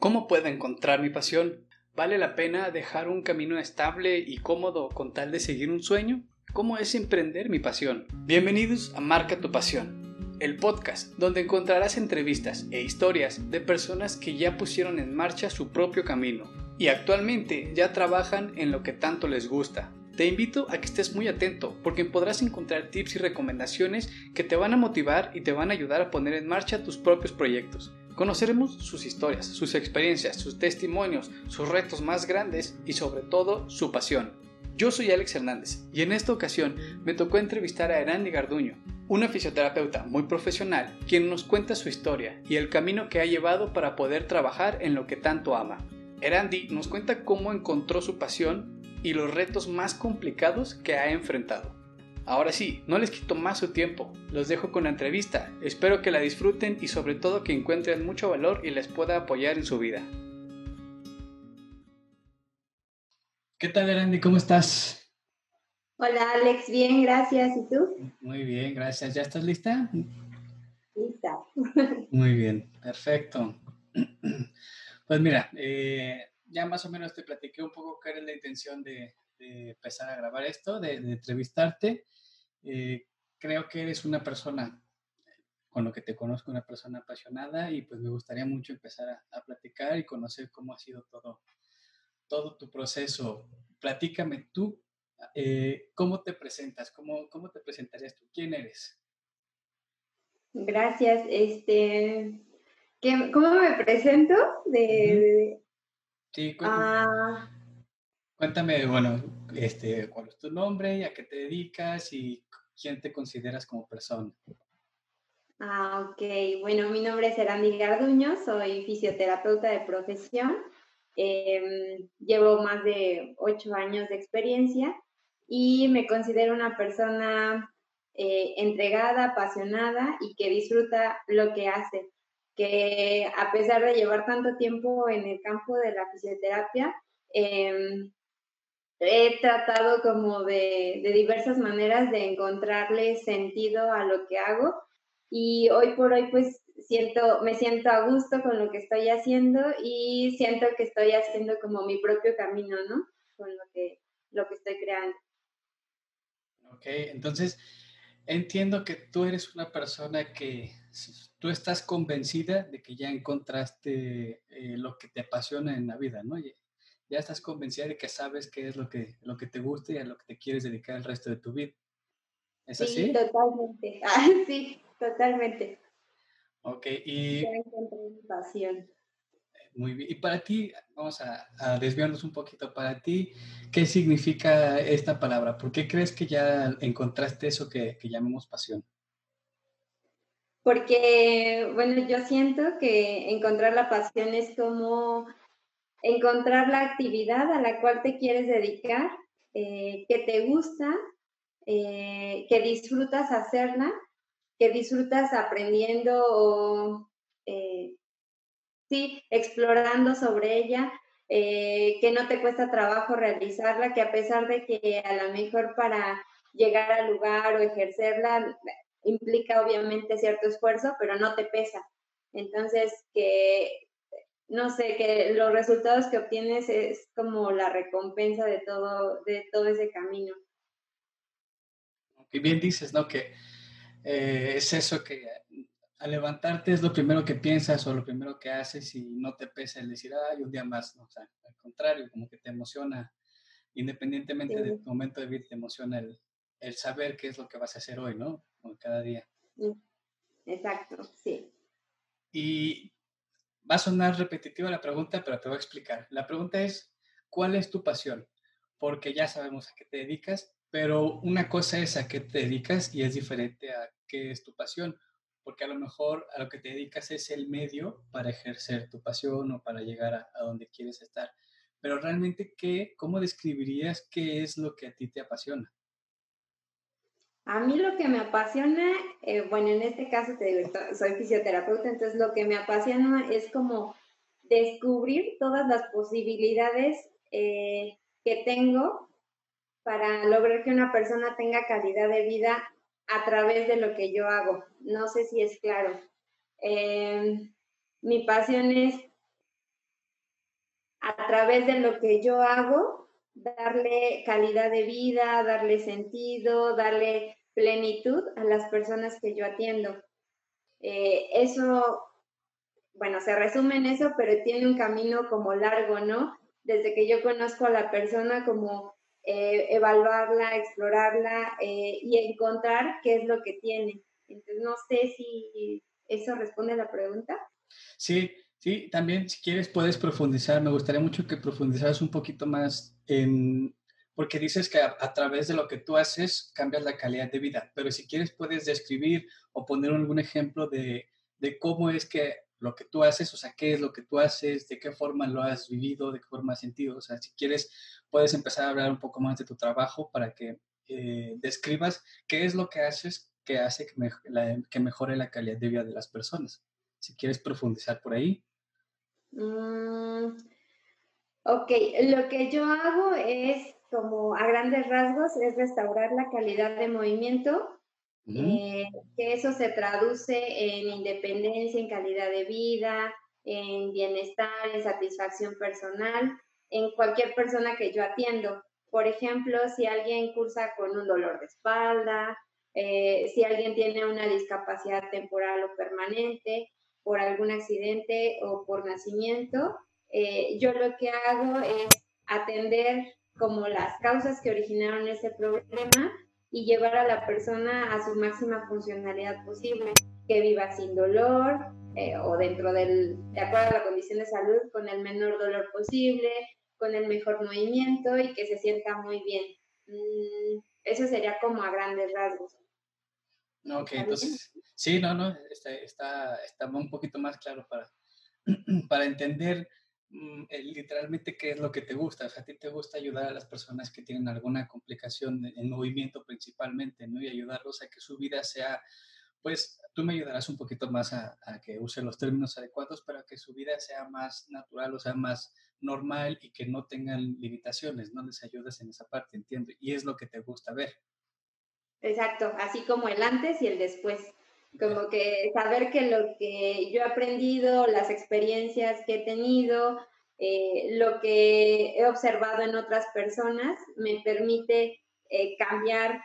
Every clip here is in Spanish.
¿Cómo puedo encontrar mi pasión? ¿Vale la pena dejar un camino estable y cómodo con tal de seguir un sueño? ¿Cómo es emprender mi pasión? Bienvenidos a Marca tu Pasión, el podcast donde encontrarás entrevistas e historias de personas que ya pusieron en marcha su propio camino y actualmente ya trabajan en lo que tanto les gusta. Te invito a que estés muy atento porque podrás encontrar tips y recomendaciones que te van a motivar y te van a ayudar a poner en marcha tus propios proyectos. Conoceremos sus historias, sus experiencias, sus testimonios, sus retos más grandes y sobre todo su pasión. Yo soy Alex Hernández y en esta ocasión me tocó entrevistar a Erandi Garduño, una fisioterapeuta muy profesional quien nos cuenta su historia y el camino que ha llevado para poder trabajar en lo que tanto ama. Erandi nos cuenta cómo encontró su pasión y los retos más complicados que ha enfrentado. Ahora sí, no les quito más su tiempo, los dejo con la entrevista, espero que la disfruten y sobre todo que encuentren mucho valor y les pueda apoyar en su vida. ¿Qué tal, Erandi? ¿Cómo estás? Hola, Alex, bien, gracias. ¿Y tú? Muy bien, gracias. ¿Ya estás lista? Lista. Muy bien, perfecto. Pues mira, eh, ya más o menos te platiqué un poco qué era la intención de, empezar a grabar esto, de entrevistarte. Eh, creo que eres una persona, con lo que te conozco, una persona apasionada y pues me gustaría mucho empezar a, platicar y conocer cómo ha sido todo, todo tu proceso. Platícame tú, eh, ¿cómo te presentas? ¿Cómo, ¿Cómo te presentarías tú? ¿Quién eres? Gracias. Este, ¿Cómo me presento? De, Sí, cuéntame. Ah. Cuéntame, bueno, este, cuál es tu nombre, a qué te dedicas y quién te consideras como persona. Ah, ok. Bueno, mi nombre es Erandi Garduño, soy fisioterapeuta de profesión. Em, llevo más de ocho años de experiencia y me considero una persona eh, entregada, apasionada y que disfruta lo que hace. Que a pesar de llevar tanto tiempo en el campo de la fisioterapia, eh, he tratado como de, diversas maneras de encontrarle sentido a lo que hago y hoy por hoy pues siento, me siento a gusto con lo que estoy haciendo y siento que estoy haciendo como mi propio camino, ¿no? Con lo que, lo que estoy creando. Ok, entonces entiendo que tú eres una persona que tú estás convencida de que ya encontraste eh, lo que te apasiona en la vida, ¿no? Ya estás convencida de que sabes qué es lo que, lo que te gusta y a lo que te quieres dedicar el resto de tu vida. ¿Es así? Sí, totalmente. Ah, sí, totalmente. Ok, y... Ya encontré mi pasión. Muy bien. Y para ti, vamos a, a, desviarnos un poquito, para ti, ¿qué significa esta palabra? ¿Por qué crees que ya encontraste eso que, que llamamos pasión? Porque, bueno, yo siento que encontrar la pasión es como encontrar la actividad a la cual te quieres dedicar, eh, que te gusta, eh, que disfrutas hacerla, que disfrutas aprendiendo o, eh, sí, explorando sobre ella, que no te cuesta trabajo realizarla, que a pesar de que a lo mejor para llegar al lugar o ejercerla implica obviamente cierto esfuerzo, pero no te pesa. Entonces, que no sé, que los resultados que obtienes es como la recompensa de todo, de todo ese camino. Y bien dices, ¿no? Que eh, es eso que al levantarte es lo primero que piensas o lo primero que haces y no te pesa el decir, ay, un día más, ¿no? O sea, al contrario, como que te emociona, independientemente del momento de vida, te emociona el, el, saber qué es lo que vas a hacer hoy, ¿no? cada día. Exacto, sí. Y Va a sonar repetitiva la pregunta, pero te voy a explicar. La pregunta es, ¿cuál es tu pasión? Porque ya sabemos a qué te dedicas, pero una cosa es a qué te dedicas y es diferente a qué es tu pasión, porque a lo mejor a lo que te dedicas es el medio para ejercer tu pasión o para llegar a, donde quieres estar. Pero realmente, ¿qué, ¿cómo describirías qué es lo que a ti te apasiona? A mí lo que me apasiona, eh, bueno, en este caso te digo, soy fisioterapeuta, entonces lo que me apasiona es como descubrir todas las posibilidades eh, que tengo para lograr que una persona tenga calidad de vida a través de lo que yo hago. No sé si es claro. Em, mi pasión es través de lo que yo hago, darle calidad de vida, darle sentido, darle plenitud a las personas que yo atiendo. Eh, eso, bueno, se resume en eso, pero tiene un camino como largo, ¿no? Desde que yo conozco a la persona, como eh, evaluarla, explorarla eh, y encontrar qué es lo que tiene. Entonces, no sé si eso responde a la pregunta. Sí, sí, también si quieres puedes profundizar. Me gustaría mucho que profundizaras un poquito más en, porque dices que a, través de lo que tú haces cambias la calidad de vida, pero si quieres puedes describir o poner algún ejemplo de, de cómo es que lo que tú haces, o sea, qué es lo que tú haces, de qué forma lo has vivido, de qué forma has sentido. O sea, si quieres, puedes empezar a hablar un poco más de tu trabajo para que eh, describas qué es lo que haces que hace que, que, mejore la calidad de vida de las personas. Si quieres profundizar por ahí. Mm, ok, lo que yo hago es, como a grandes rasgos, es restaurar la calidad de movimiento eh, que eso se traduce en independencia, en calidad de vida, en bienestar, en satisfacción personal, en cualquier persona que yo atiendo. Por ejemplo, si alguien cursa con un dolor de espalda, eh, si alguien tiene una discapacidad temporal o permanente por algún accidente o por nacimiento, eh, yo lo que hago es atender como las causas que originaron ese problema y llevar a la persona a su máxima funcionalidad posible, que viva sin dolor eh, o dentro del, de acuerdo a la condición de salud, con el menor dolor posible, con el mejor movimiento y que se sienta muy bien. Mm, eso sería como a grandes rasgos. Ok, entonces, sí, no, no, está, está, está un poquito más claro para, para entender literalmente qué es lo que te gusta. O sea, a ti te gusta ayudar a las personas que tienen alguna complicación en movimiento principalmente, ¿no? Y ayudarlos a que su vida sea, pues tú me ayudarás un poquito más a, que use los términos adecuados para que su vida sea más natural, o sea, más normal y que no tengan limitaciones, ¿no? Les ayudas en esa parte, entiendo. Y es lo que te gusta ver. Exacto, así como el antes y el después. Como que saber que lo que yo he aprendido, las experiencias que he tenido, eh, lo que he observado en otras personas, me permite eh, cambiar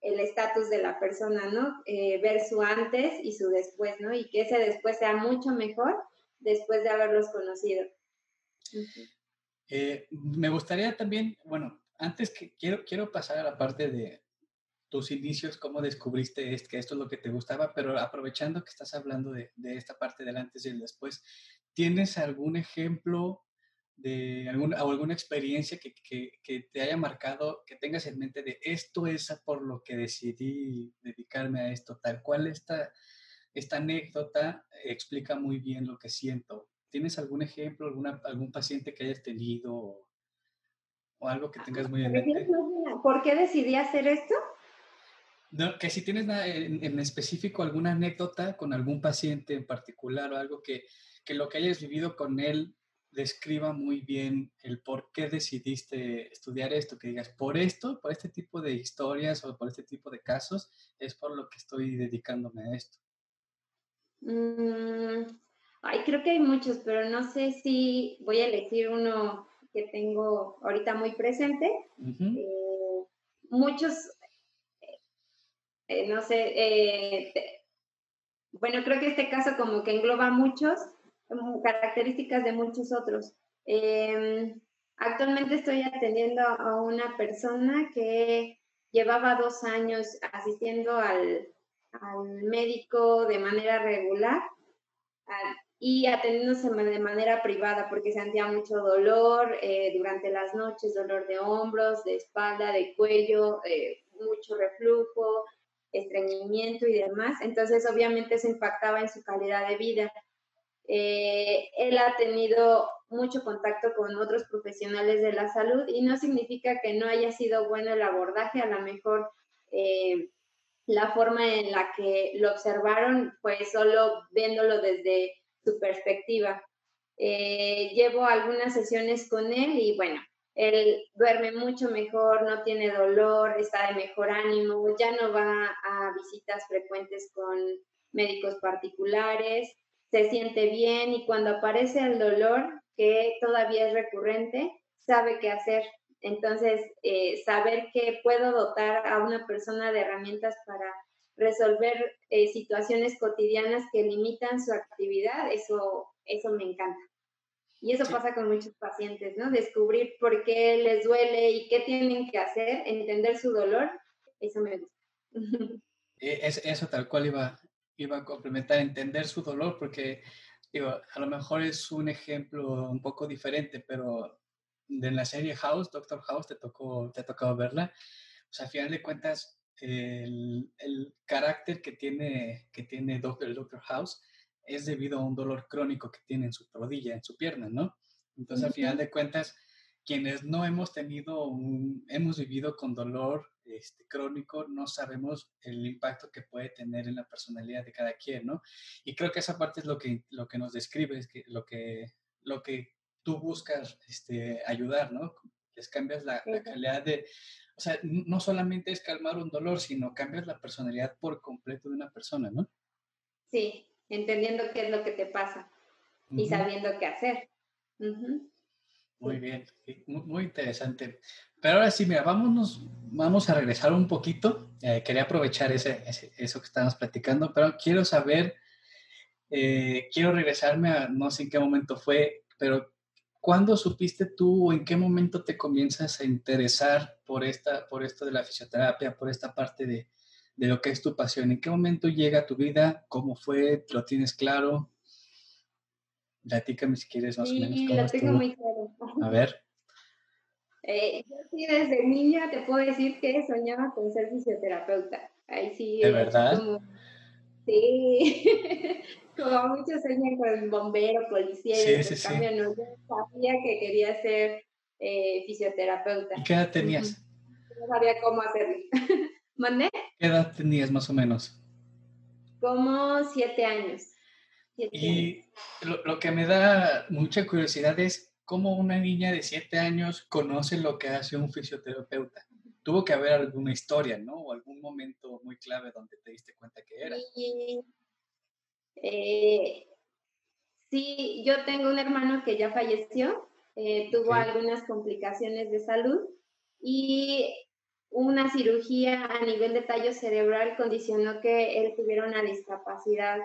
el estatus de la persona, ¿no? Eh, ver su antes y su después, ¿no? Y que ese después sea mucho mejor después de haberlos conocido. me gustaría también, bueno, antes que quiero, quiero pasar a la parte de, tus inicios, cómo descubriste que esto es lo que te gustaba, pero aprovechando que estás hablando de, esta parte del antes y el después, ¿tienes algún ejemplo de alguna, o alguna experiencia que, te haya marcado, que tengas en mente de esto es por lo que decidí dedicarme a esto, tal cual esta, esta anécdota explica muy bien lo que siento? ¿Tienes algún ejemplo, alguna, algún paciente que hayas tenido o, o algo que tengas muy en mente? ¿Por qué decidí hacer esto? Que si tienes en, específico alguna anécdota con algún paciente en particular o algo que, que lo que hayas vivido con él describa muy bien el por qué decidiste estudiar esto, que digas, por esto, por este tipo de historias o por este tipo de casos, es por lo que estoy dedicándome a esto. Mm, ay, creo que hay muchos, pero no sé si voy a elegir uno que tengo ahorita muy presente. Eh, muchos eh, no sé, eh, bueno, creo que este caso como que engloba muchos, características de muchos otros. Em, actualmente estoy atendiendo a una persona que llevaba dos años asistiendo al, médico de manera regular y atendiéndose de manera privada porque sentía mucho dolor eh, durante las noches, dolor de hombros, de espalda, de cuello, mucho reflujo, estreñimiento y demás. Entonces, obviamente, eso impactaba en su calidad de vida. Eh, él ha tenido mucho contacto con otros profesionales de la salud y no significa que no haya sido bueno el abordaje, a lo mejor eh, la forma en la que lo observaron fue solo viéndolo desde su perspectiva. Eh, llevo algunas sesiones con él y bueno, él duerme mucho mejor, no tiene dolor, está de mejor ánimo, ya no va a visitas frecuentes con médicos particulares, se siente bien y cuando aparece el dolor, que todavía es recurrente, sabe qué hacer. Entonces, eh, saber que puedo dotar a una persona de herramientas para resolver eh, situaciones cotidianas que limitan su actividad, eso, eso me encanta. Y eso pasa con muchos pacientes, ¿no? Descubrir por qué les duele y qué tienen que hacer, entender su dolor, eso me gusta. E, es, eso tal cual iba, iba a complementar, entender su dolor, porque digo, a lo mejor es un ejemplo un poco diferente, pero de la serie House, Doctor House, te tocó, te ha tocado verla. O sea, a final de cuentas, el, el carácter que tiene, que tiene Doctor, el Doctor House es debido a un dolor crónico que tiene en su rodilla, en su pierna, ¿no? Entonces, a final de cuentas, quienes no hemos tenido, hemos vivido con dolor este, crónico, no sabemos el impacto que puede tener en la personalidad de cada quien, ¿no? Y creo que esa parte es lo que, lo que nos describe, es que lo que, lo que tú buscas este, ayudar, ¿no? Les cambias la, la calidad de, o sea, no solamente es calmar un dolor, sino cambias la personalidad por completo de una persona, ¿no? Sí, entendiendo qué es lo que te pasa y sabiendo qué hacer. Muy bien, muy interesante. Pero ahora sí, mira, vámonos, vamos a regresar un poquito. Eh, quería aprovechar ese, eso que estábamos platicando, pero quiero saber, eh, quiero regresarme a, no sé en qué momento fue, pero ¿cuándo supiste tú o en qué momento te comienzas a interesar por, esta, por esto de la fisioterapia, por esta parte de, de lo que es tu pasión. ¿En qué momento llega a tu vida? ¿Cómo fue? ¿Lo tienes claro? Platícame si quieres más o menos. Sí, lo tengo muy claro. A ver. Eh, yo sí, desde niña te puedo decir que soñaba con ser fisioterapeuta. Ahí sí. ¿De verdad? sí. como muchos sueñan con bombero, policía. Sí, sí, sí. no, yo sabía que quería ser eh, fisioterapeuta. ¿Y qué edad tenías? No sabía cómo hacerlo. ¿Mandé? ¿Qué edad tenías más o menos? Como siete años. y Lo, que me da mucha curiosidad es cómo una niña de siete años conoce lo que hace un fisioterapeuta. Tuvo que haber alguna historia, ¿no? O algún momento muy clave donde te diste cuenta que era. Sí, eh, sí yo tengo un hermano que ya falleció, eh, tuvo algunas complicaciones de salud y una cirugía a nivel de tallo cerebral condicionó que él tuviera una discapacidad,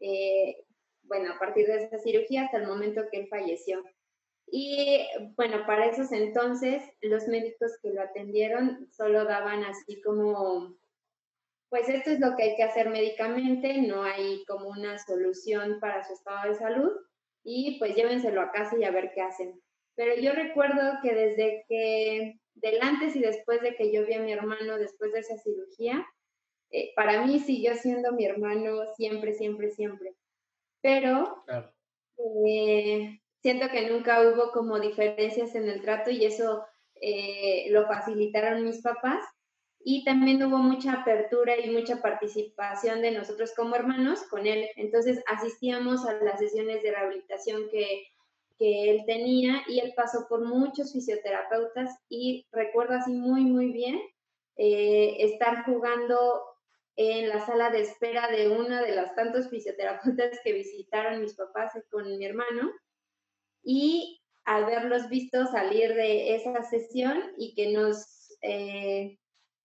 eh, bueno, a partir de esa cirugía hasta el momento que él falleció. Y bueno, para esos entonces los médicos que lo atendieron solo daban así como, pues esto es lo que hay que hacer médicamente, no hay como una solución para su estado de salud y pues llévenselo a casa y a ver qué hacen. Pero yo recuerdo que desde que del antes y después de que yo vi a mi hermano después de esa cirugía, eh, para mí siguió siendo mi hermano siempre, siempre, siempre. Pero eh, siento que nunca hubo como diferencias en el trato y eso eh, lo facilitaron mis papás. Y también hubo mucha apertura y mucha participación de nosotros como hermanos con él. Entonces asistíamos a las sesiones de rehabilitación que que él tenía y él pasó por muchos fisioterapeutas y recuerdo así muy, muy bien eh, estar jugando en la sala de espera de uno de los tantos fisioterapeutas que visitaron mis papás con mi hermano y haberlos visto salir de esa sesión y que nos, eh,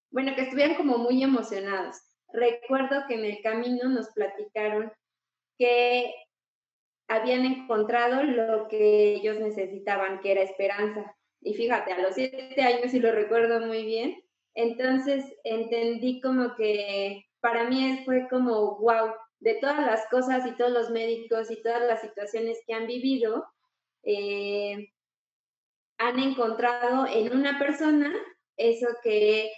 bueno, que estuvieran como muy emocionados. Recuerdo que en el camino nos platicaron que habían encontrado lo que ellos necesitaban, que era esperanza. Y fíjate, a los siete años, y lo recuerdo muy bien, entonces entendí como que para mí fue como, wow, de todas las cosas y todos los médicos y todas las situaciones que han vivido, eh, han encontrado en una persona eso que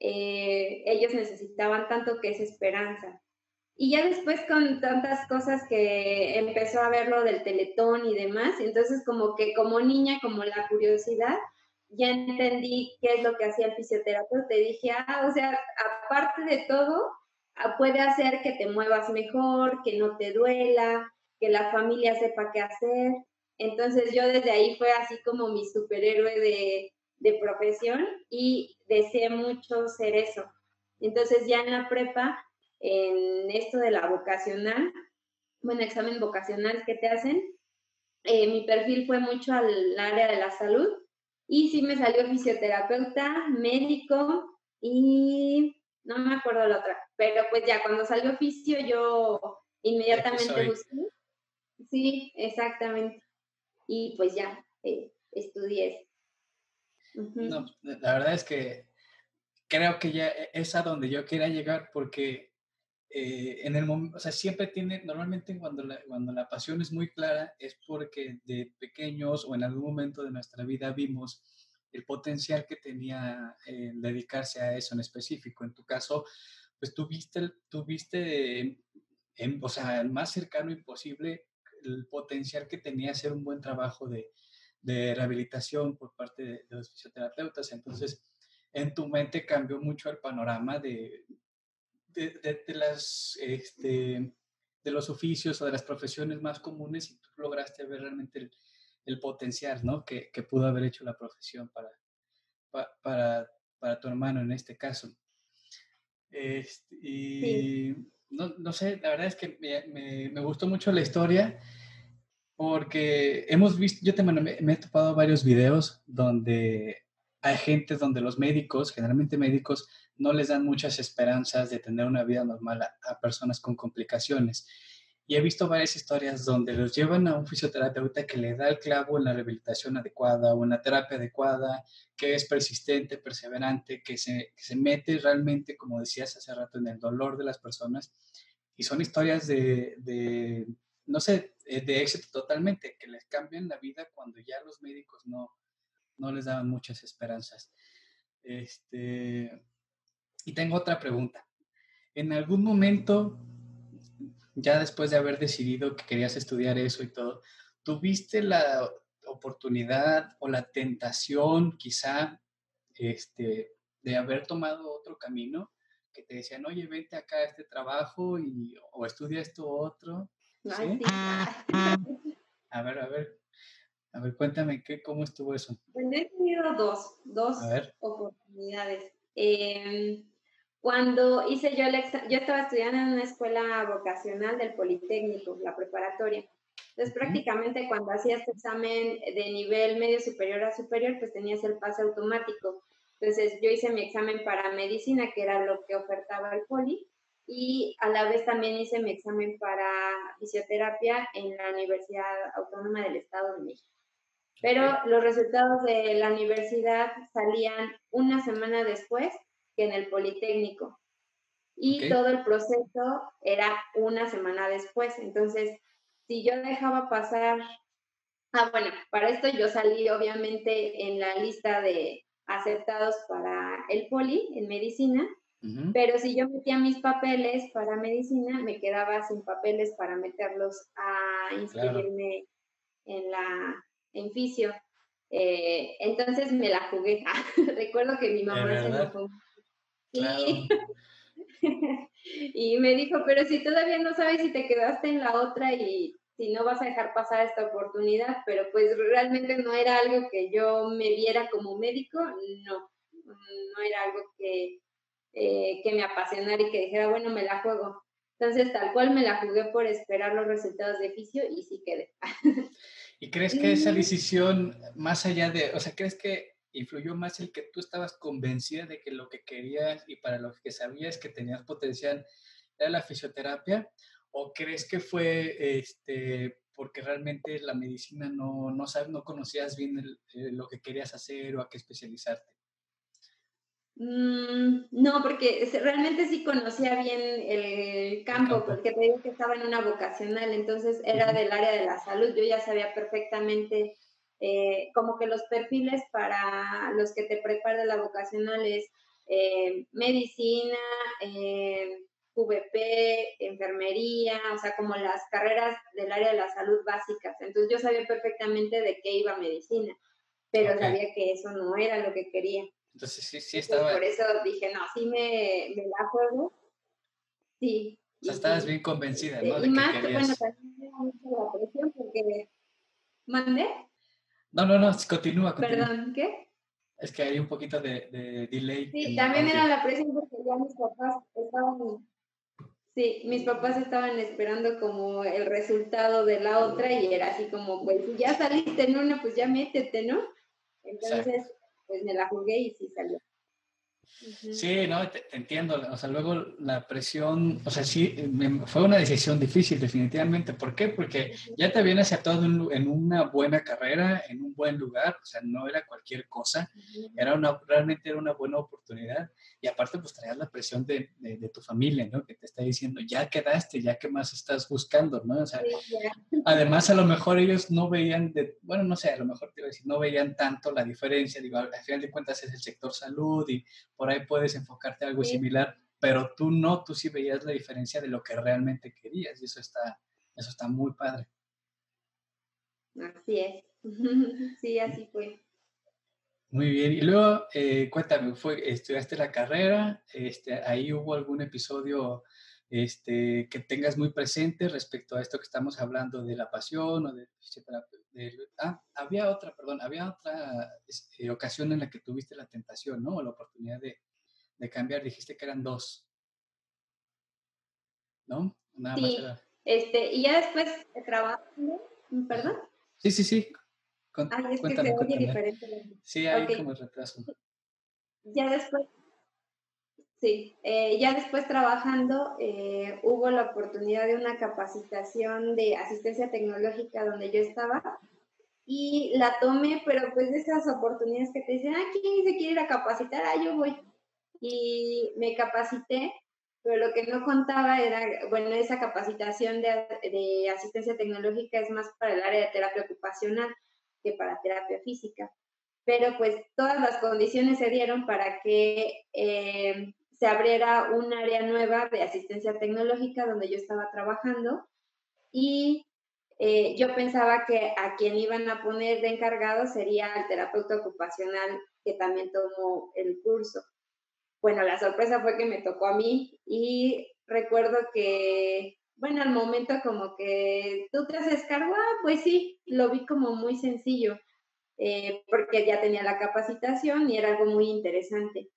eh, ellos necesitaban tanto, que es esperanza. Y ya después con tantas cosas que empezó a ver lo del teletón y demás, entonces como que como niña, como la curiosidad, ya entendí qué es lo que hacía el fisioterapeuta y dije, ah, o sea, aparte de todo, ah, puede hacer que te muevas mejor, que no te duela, que la familia sepa qué hacer. Entonces yo desde ahí fue así como mi superhéroe de, de profesión y deseé mucho ser eso. Entonces ya en la prepa en esto de la vocacional, bueno, examen vocacional que te hacen, eh, mi perfil fue mucho al área de la salud y sí me salió fisioterapeuta, médico y no me acuerdo la otra, pero pues ya cuando salió fisio yo inmediatamente busqué. Sí, exactamente. Y pues ya eh, estudié. No, la verdad es que creo que ya e, es a donde yo quería llegar porque eh, en el o sea, siempre tiene, normalmente cuando la, cuando la pasión es muy clara es porque de pequeños o en algún momento de nuestra vida vimos el potencial que tenía dedicarse a eso en específico. En tu caso, pues tuviste, tuviste en, o sea, el más cercano imposible el potencial que tenía hacer un buen trabajo de, de rehabilitación por parte de, los fisioterapeutas. Entonces, en tu mente cambió mucho el panorama de, de, las, este, de los oficios o de las profesiones más comunes y tú lograste ver realmente el, potencial ¿no? que, que, pudo haber hecho la profesión para, para, para tu hermano en este caso. Este, y no, no, sé, la verdad es que me, me, gustó mucho la historia porque hemos visto, yo te, me, me he topado varios videos donde hay gente donde los médicos, generalmente médicos, no les dan muchas esperanzas de tener una vida normal a, personas con complicaciones. Y he visto varias historias donde los llevan a un fisioterapeuta que le da el clavo en la rehabilitación adecuada, una terapia adecuada, que es persistente, perseverante, que se, se mete realmente, como decías hace rato, en el dolor de las personas. Y son historias de, de, no sé, de éxito totalmente, que les cambian la vida cuando ya los médicos no, no les daban muchas esperanzas. Este, y tengo otra pregunta. ¿En algún momento, ya después de haber decidido que querías estudiar eso y todo, tuviste la oportunidad o la tentación quizá este, de haber tomado otro camino? Que te decían, oye, vente acá a este trabajo y, o estudia esto otro. ¿Sí? A ver, a ver, a ver, cuéntame, ¿qué, ¿cómo estuvo eso? Bueno, he tenido dos, dos oportunidades. Em, cuando hice yo el examen, yo estaba estudiando en una escuela vocacional del Politécnico, la preparatoria. Entonces, prácticamente cuando hacías este examen de nivel medio superior a superior, pues tenías el pase automático. Entonces, yo hice mi examen para medicina, que era lo que ofertaba el Poli, y a la vez también hice mi examen para fisioterapia en la Universidad Autónoma del Estado de México. Pero los resultados de la universidad salían una semana después que en el Politécnico. Y todo el proceso era una semana después. Entonces, si yo dejaba pasar, ah, bueno, para esto yo salí obviamente en la lista de aceptados para el poli en medicina, pero si yo metía mis papeles para medicina, me quedaba sin papeles para meterlos a inscribirme en la en fisio. Eh, entonces me la jugué. Recuerdo que mi mamá se enojó y me dijo, pero si todavía no sabes si te quedaste en la otra y si no vas a dejar pasar esta oportunidad, pero pues realmente no era algo que yo me viera como médico, no, no era algo que, eh, que me apasionara y que dijera, bueno, me la juego. Entonces, tal cual me la jugué por esperar los resultados de fisio y sí quedé. ¿Y crees que esa decisión, más allá de, o sea, crees que influyó más el que tú estabas convencida de que lo que querías y para lo que sabías que tenías potencial era la fisioterapia? ¿O crees que fue este, porque realmente la medicina no, no, sabes, no conocías bien eh, lo que querías hacer o a qué especializarte? Mm, no, porque realmente sí conocía bien el campo, porque te digo que estaba en una vocacional, entonces era del área de la salud, yo ya sabía perfectamente eh, como que los perfiles para los que te prepara la vocacional es eh, medicina, eh, VP, enfermería, o sea, como las carreras del área de la salud básicas. Entonces yo sabía perfectamente de qué iba medicina, pero sabía que eso no era lo que quería. Entonces sí, sí estaba... por eso dije, no, sí me, me la juego. Sí. O sea, estabas bien convencida, ¿no? De y más, bueno, también me da mucho la presión porque... ¿Mandé? No, no, no, continúa, continúa. Perdón, ¿qué? Es que hay un poquito de, de delay. Sí, también era la presión porque ya mis papás estaban Sí, mis papás estaban esperando como el resultado de la otra y era así como, pues si ya saliste en una, pues ya métete, ¿no? Entonces, pues me la jugué y sí salió. Sí, no, te, entiendo. O sea, luego la presión, o sea, sí, fue una decisión difícil, definitivamente. ¿Por qué? Porque ya te habían aceptado en, una buena carrera, en un buen lugar, o sea, no era cualquier cosa, era una, realmente era una buena oportunidad. Y aparte, pues traías la presión de, de, tu familia, ¿no? Que te está diciendo, ya quedaste, ya qué más estás buscando, ¿no? O sea, además, a lo mejor ellos no veían, de, bueno, no sé, a lo mejor te iba a decir, no veían tanto la diferencia. Digo, al final de cuentas es el sector salud y por ahí puedes enfocarte a algo similar, pero tú no, tú sí veías la diferencia de lo que realmente querías y eso está, eso está muy padre. Así es, sí, así fue. Muy bien, y luego eh, cuéntame, fue, estudiaste la carrera, este, ahí hubo algún episodio este, que tengas muy presente respecto a esto que estamos hablando de la pasión o de, ah, había otra, perdón, había otra este, ocasión en la que tuviste la tentación, ¿no? O la oportunidad de, de cambiar, dijiste que eran dos, ¿no? Nada sí, este, y ya después trabajando, perdón. Sí, sí, sí. ah, es que se oye diferente. Sí, hay como retraso. Ya después Sí, eh, ya después trabajando eh, hubo la oportunidad de una capacitación de asistencia tecnológica donde yo estaba y la tomé, pero pues de esas oportunidades que te dicen, ah, ¿quién se quiere ir a capacitar? Ah, yo voy. Y me capacité, pero lo que no contaba era, bueno, esa capacitación de, de asistencia tecnológica es más para el área de terapia ocupacional que para terapia física. Pero pues todas las condiciones se dieron para que eh, se abriera un área nueva de asistencia tecnológica donde yo estaba trabajando y eh, yo pensaba que a quien iban a poner de encargado sería el terapeuta ocupacional que también tomó el curso. Bueno, la sorpresa fue que me tocó a mí y recuerdo que, bueno, al momento como que tú te haces cargo, ah, pues sí, lo vi como muy sencillo, eh, porque ya tenía la capacitación y era algo muy interesante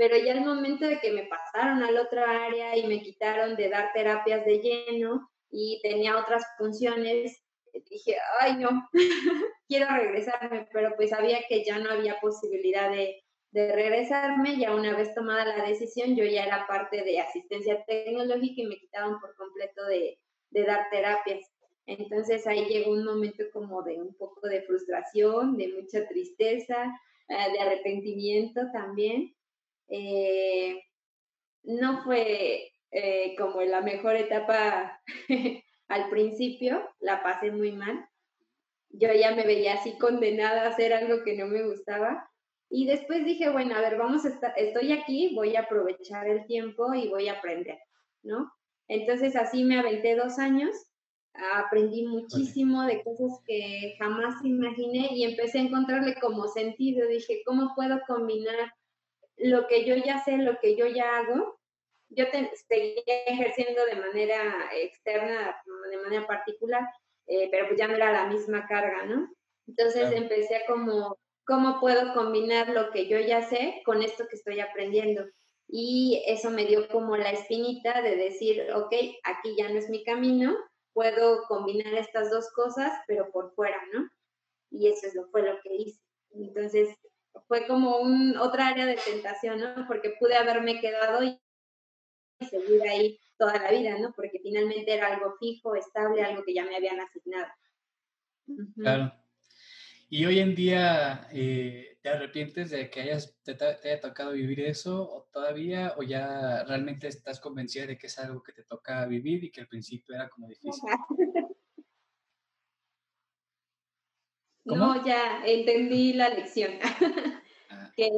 pero ya el momento de que me pasaron a la otra área y me quitaron de dar terapias de lleno y tenía otras funciones, dije, ay no, quiero regresarme, pero pues sabía que ya no había posibilidad de, de regresarme, ya una vez tomada la decisión, yo ya era parte de asistencia tecnológica y me quitaban por completo de, de dar terapias. Entonces ahí llegó un momento como de un poco de frustración, de mucha tristeza, eh, de arrepentimiento también, eh, no fue eh, como la mejor etapa al principio, la pasé muy mal. Yo ya me veía así condenada a hacer algo que no me gustaba. Y después dije, bueno, a ver, vamos a estar, estoy aquí, voy a aprovechar el tiempo y voy a aprender, ¿no? Entonces así me aventé dos años, aprendí muchísimo de cosas que jamás imaginé y empecé a encontrarle como sentido. Dije, ¿cómo puedo combinar lo que yo ya sé, lo que yo ya hago, yo seguía ejerciendo de manera externa, de manera particular, eh, pero pues ya no era la misma carga, ¿no? Entonces empecé a como, ¿cómo puedo combinar lo que yo ya sé con esto que estoy aprendiendo? Y eso me dio como la espinita de decir, ok, aquí ya no es mi camino, puedo combinar estas dos cosas, pero por fuera, ¿no? Y eso es lo, fue lo que hice. Entonces, fue como un, otra área de tentación, ¿no? Porque pude haberme quedado y seguir ahí toda la vida, ¿no? Porque finalmente era algo fijo, estable, algo que ya me habían asignado. Claro. ¿Y hoy en día eh, te arrepientes de que hayas, te, haya tocado vivir eso o todavía o ya realmente estás convencida de que es algo que te toca vivir y que al principio era como difícil? No, ya entendí la lección. Ah. que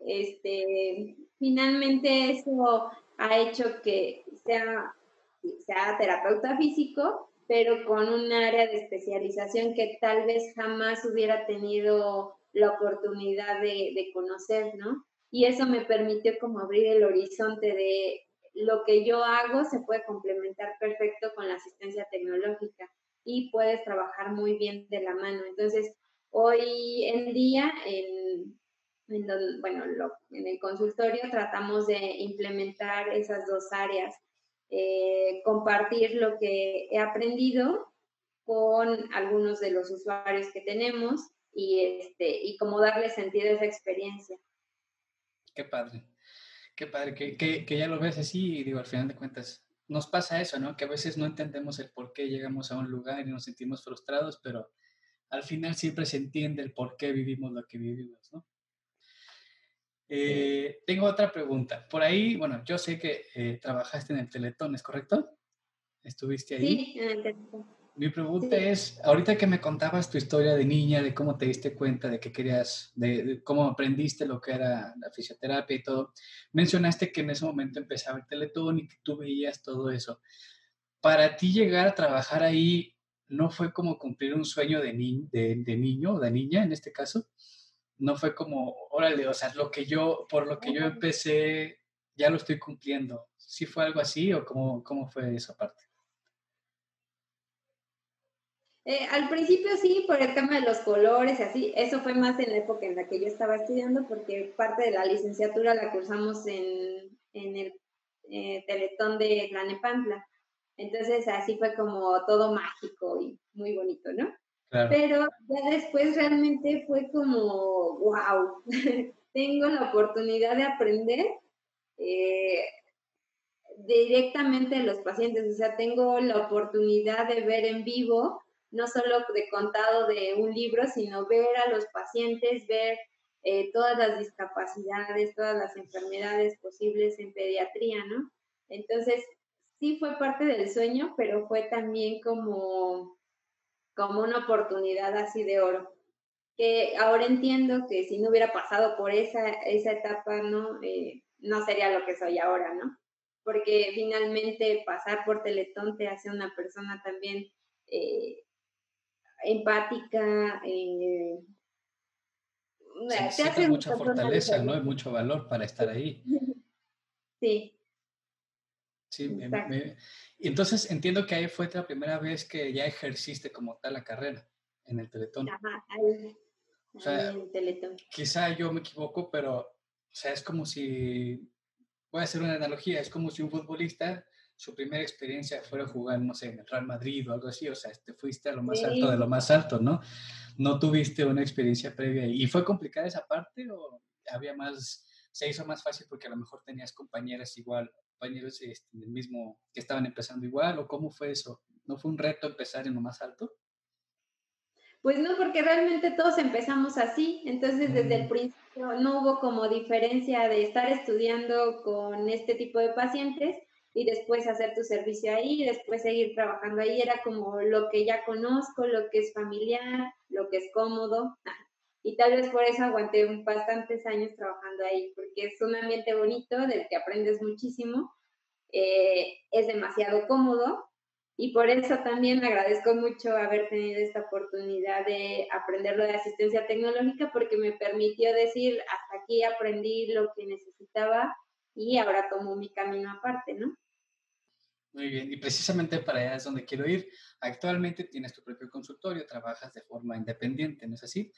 este, finalmente eso ha hecho que sea, sea terapeuta físico, pero con un área de especialización que tal vez jamás hubiera tenido la oportunidad de, de conocer, ¿no? Y eso me permitió como abrir el horizonte de lo que yo hago se puede complementar perfecto con la asistencia tecnológica y puedes trabajar muy bien de la mano. Entonces, hoy en día, en, bueno, en el consultorio tratamos de implementar esas dos áreas eh, compartir lo que he aprendido con algunos de los usuarios que tenemos y, este, y como darle sentido a esa experiencia. Qué padre, qué padre, que, que, que ya lo ves así y digo, al final de cuentas, nos pasa eso, ¿no? Que a veces no entendemos el por qué llegamos a un lugar y nos sentimos frustrados, pero al final siempre se entiende el por qué vivimos lo que vivimos, ¿no? Eh, tengo otra pregunta. Por ahí, bueno, yo sé que eh, trabajaste en el Teletón, ¿es correcto? ¿Estuviste ahí? Sí, en el Teletón. Mi pregunta es, ahorita que me contabas tu historia de niña, de cómo te diste cuenta de que querías, de, cómo aprendiste lo que era la fisioterapia y todo, mencionaste que en ese momento empezaba el Teletón y que tú veías todo eso. Para ti llegar a trabajar ahí, ¿no fue como cumplir un sueño de, de, de niño o de niña en este caso? No fue como, órale, o sea, lo que yo, por lo que yo empecé, ya lo estoy cumpliendo. ¿Sí fue algo así o cómo, cómo fue esa parte? Eh, al principio sí, por el tema de los colores y así, eso fue más en la época en la que yo estaba estudiando, porque parte de la licenciatura la cursamos en, en el eh, Teletón de Tlanepantla. Entonces así fue como todo mágico y muy bonito, ¿no? Pero ya después realmente fue como, wow, tengo la oportunidad de aprender eh, directamente de los pacientes, o sea, tengo la oportunidad de ver en vivo no solo de contado de un libro, sino ver a los pacientes, ver eh, todas las discapacidades, todas las enfermedades posibles en pediatría, ¿no? Entonces, sí fue parte del sueño, pero fue también como, como una oportunidad así de oro. Que ahora entiendo que si no hubiera pasado por esa, esa etapa, ¿no? Eh, no sería lo que soy ahora, ¿no? Porque finalmente pasar por Teletón te hace una persona también eh, empática. Eh, sí, te hace mucha fortaleza, ¿no? Y mucho valor para estar ahí. Sí. Sí, y entonces entiendo que ahí fue la primera vez que ya ejerciste como tal la carrera en el Teletón. Ajá, ahí, o sea, en el Teletón. Quizá yo me equivoco, pero, o sea, es como si, voy a hacer una analogía, es como si un futbolista su primera experiencia fuera jugar, no sé, en el Real Madrid o algo así, o sea, te fuiste a lo más alto de lo más alto, ¿no? No tuviste una experiencia previa. ¿Y fue complicada esa parte o había más, se hizo más fácil porque a lo mejor tenías compañeras igual, compañeros este, mismo, que estaban empezando igual, o cómo fue eso? ¿No fue un reto empezar en lo más alto? Pues no, porque realmente todos empezamos así, entonces desde el mm. principio no hubo como diferencia de estar estudiando con este tipo de pacientes y después hacer tu servicio ahí, y después seguir trabajando ahí, era como lo que ya conozco, lo que es familiar, lo que es cómodo. Y tal vez por eso aguanté bastantes años trabajando ahí, porque es un ambiente bonito del que aprendes muchísimo, eh, es demasiado cómodo y por eso también agradezco mucho haber tenido esta oportunidad de aprender lo de asistencia tecnológica porque me permitió decir, hasta aquí aprendí lo que necesitaba y ahora tomo mi camino aparte, ¿no? Muy bien, y precisamente para allá es donde quiero ir. Actualmente tienes tu propio consultorio, trabajas de forma independiente, ¿no es así?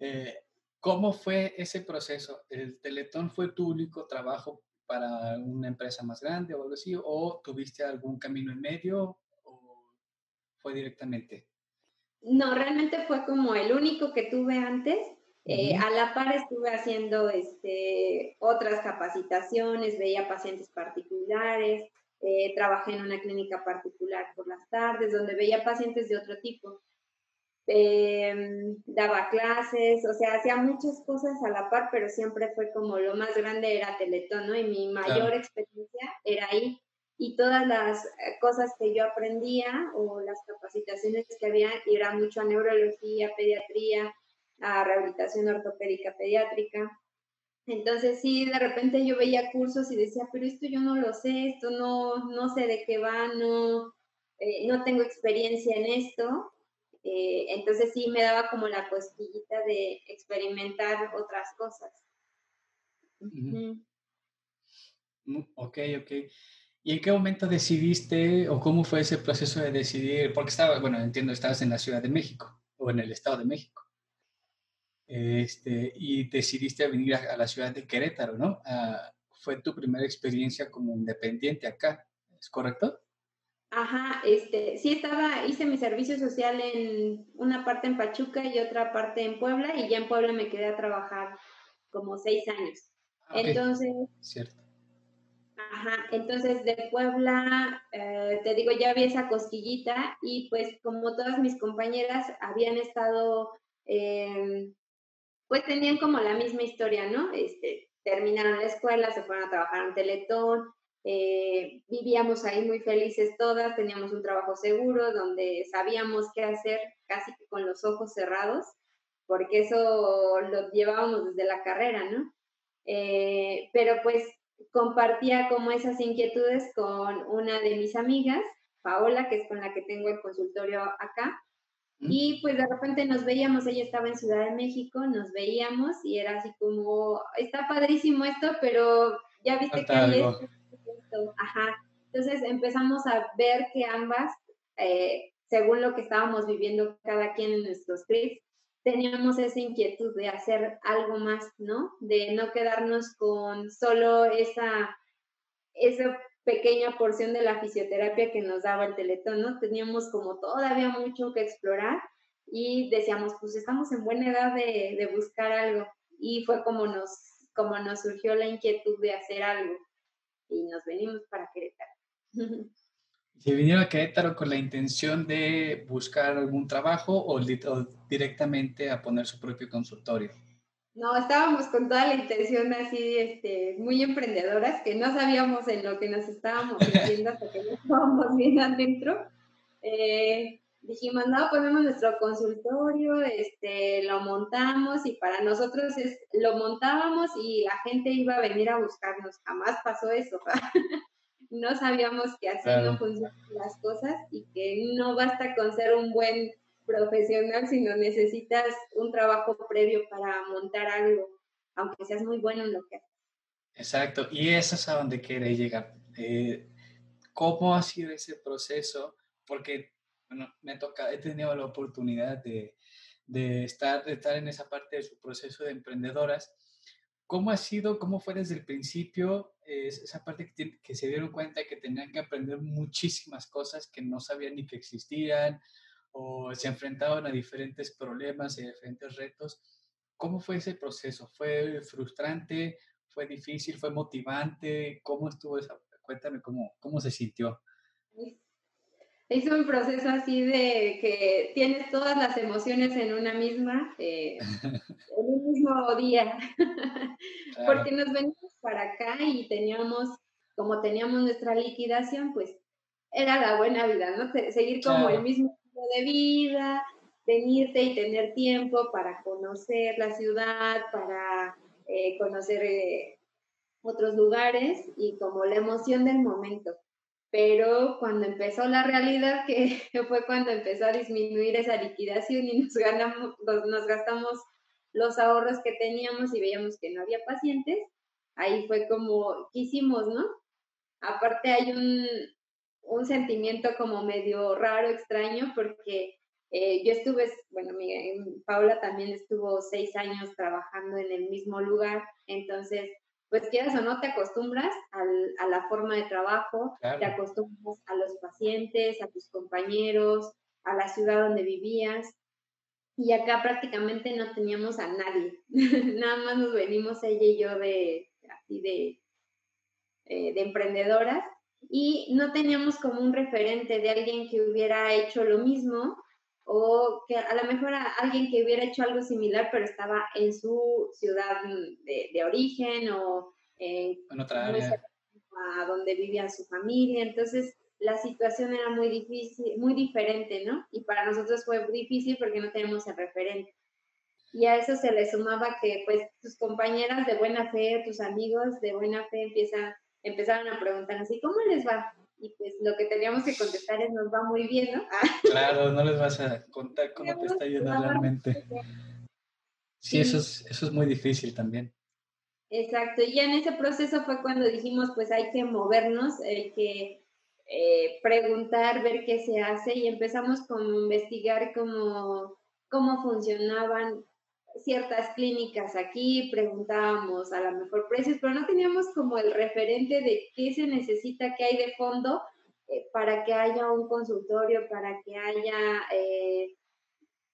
Eh, ¿Cómo fue ese proceso? ¿El Teletón fue tu único trabajo para una empresa más grande o algo así? ¿O tuviste algún camino en medio o fue directamente? No, realmente fue como el único que tuve antes eh, a la par estuve haciendo este, otras capacitaciones, veía pacientes particulares, eh, trabajé en una clínica particular por las tardes, donde veía pacientes de otro tipo. Em, daba clases, o sea, hacía muchas cosas a la par, pero siempre fue como lo más grande era Teletón, ¿no? Y mi mayor experiencia era ahí. Y todas las eh, cosas que yo aprendía o las capacitaciones que había, era mucho a neurología, pediatría, a rehabilitación ortopédica pediátrica. Entonces sí, de repente yo veía cursos y decía, pero esto yo no lo sé, esto no, no sé de qué va, no, eh, no tengo experiencia en esto. Eh, entonces sí me daba como la cosquillita de experimentar otras cosas. Mm, ok, ok. ¿Y en qué momento decidiste o cómo fue ese proceso de decidir? Porque estaba, bueno, entiendo, estabas en la Ciudad de México o en el Estado de México este, y decidiste venir a, la ciudad de Querétaro, ¿no? Ah, fue tu primera experiencia como independiente acá. ¿es correcto? Ajá, este, sí estaba, hice mi servicio social en una parte en Pachuca y otra parte en Puebla y ya en Puebla me quedé a trabajar como seis años. Ah, entonces, cierto. Ajá, entonces de Puebla, eh, te digo, ya había esa cosquillita y pues como todas mis compañeras habían estado, em, pues tenían como la misma historia, ¿no? Este, terminaron la escuela, se fueron a trabajar en Teletón, eh, vivíamos ahí muy felices todas, teníamos un trabajo seguro donde sabíamos qué hacer casi con los ojos cerrados, porque eso lo llevábamos desde la carrera, ¿no? Eh, pero pues compartía como esas inquietudes con una de mis amigas, Paola, que es con la que tengo el consultorio acá. Y pues de repente nos veíamos, ella estaba en Ciudad de México, nos veíamos y era así como, está padrísimo esto, pero ya viste que hay Ajá. Entonces empezamos a ver que ambas, eh, según lo que estábamos viviendo cada quien en nuestros trips, teníamos esa inquietud de hacer algo más, ¿no? De no quedarnos con solo esa, esa pequeña porción de la fisioterapia que nos daba el teletón, ¿no? Teníamos como todavía mucho que explorar y decíamos, pues estamos en buena edad de, de buscar algo. Y fue como nos, como nos surgió la inquietud de hacer algo y nos venimos para Querétaro. ¿Se vinieron a Querétaro con la intención de buscar algún trabajo o, directamente a poner su propio consultorio? No, estábamos con toda la intención así, este, muy emprendedoras, que no sabíamos en lo que nos estábamos metiendo hasta que no estábamos bien adentro. Eh, dijimos, no, ponemos nuestro consultorio, este, lo montamos y para nosotros es, lo montábamos y la gente iba a venir a buscarnos. Jamás pasó eso. no sabíamos que así no funcionan las cosas y que no basta con ser un buen profesional, sino necesitas un trabajo previo para montar algo, aunque seas muy bueno en lo que haces. Exacto, y eso es a donde quiere llegar. Eh, ¿Cómo ha sido ese proceso? Porque bueno, me toca, he tenido la oportunidad de, de, estar, de estar en esa parte de su proceso de emprendedoras. ¿Cómo ha sido, cómo fue desde el principio esa parte que, que, se dieron cuenta que tenían que aprender muchísimas cosas que no sabían ni que existían o se enfrentaban a diferentes problemas y diferentes retos? ¿Cómo fue ese proceso? ¿Fue frustrante? ¿Fue difícil? ¿Fue motivante? ¿Cómo estuvo esa? Cuéntame cómo, cómo se sintió es un proceso así de que tienes todas las emociones en una misma, eh, en un mismo día, porque nos venimos para acá y teníamos, como teníamos nuestra liquidación, pues era la buena vida, ¿no? Seguir como el mismo de vida, venirte y tener tiempo para conocer la ciudad, para eh, conocer eh, otros lugares y como la emoción del momento pero cuando empezó la realidad, que fue cuando empezó a disminuir esa liquidación y nos, ganamos, nos gastamos los ahorros que teníamos y veíamos que no había pacientes, ahí fue como, ¿qué hicimos, no? Aparte hay un, un sentimiento como medio raro, extraño, porque eh, yo estuve, bueno, mi, Paula también estuvo seis años trabajando en el mismo lugar, entonces pues quieras o no, te acostumbras a la forma de trabajo, te acostumbras a los pacientes, a tus compañeros, a la ciudad donde vivías. Y acá prácticamente no teníamos a nadie. Nada más nos venimos ella y yo de, así de, eh, de emprendedoras. Y no teníamos como un referente de alguien que hubiera hecho lo mismo o que a lo mejor a alguien que hubiera hecho algo similar, pero estaba en su ciudad de, origen o en, otra área. a donde vivía su familia. Entonces, la situación era muy difícil, muy diferente, ¿no? Y para nosotros fue difícil porque no teníamos el referente. Y a eso se le sumaba que, pues, tus compañeras de buena fe, tus amigos de buena fe empiezan, empezaron a preguntar así, ¿cómo les va? y pues lo que teníamos que contestar es nos va muy bien, ¿no? Claro, no les vas a contar cómo te está yendo realmente. Sí, Eso, es, eso es muy difícil también. Exacto, y ya en ese proceso fue cuando dijimos, pues hay que movernos, hay que eh, preguntar, ver qué se hace y empezamos con investigar cómo, cómo funcionaban ciertas clínicas aquí, preguntábamos a lo mejor precios, pero no teníamos como el referente de qué se necesita, qué hay de fondo eh, para que haya un consultorio, para que haya, eh,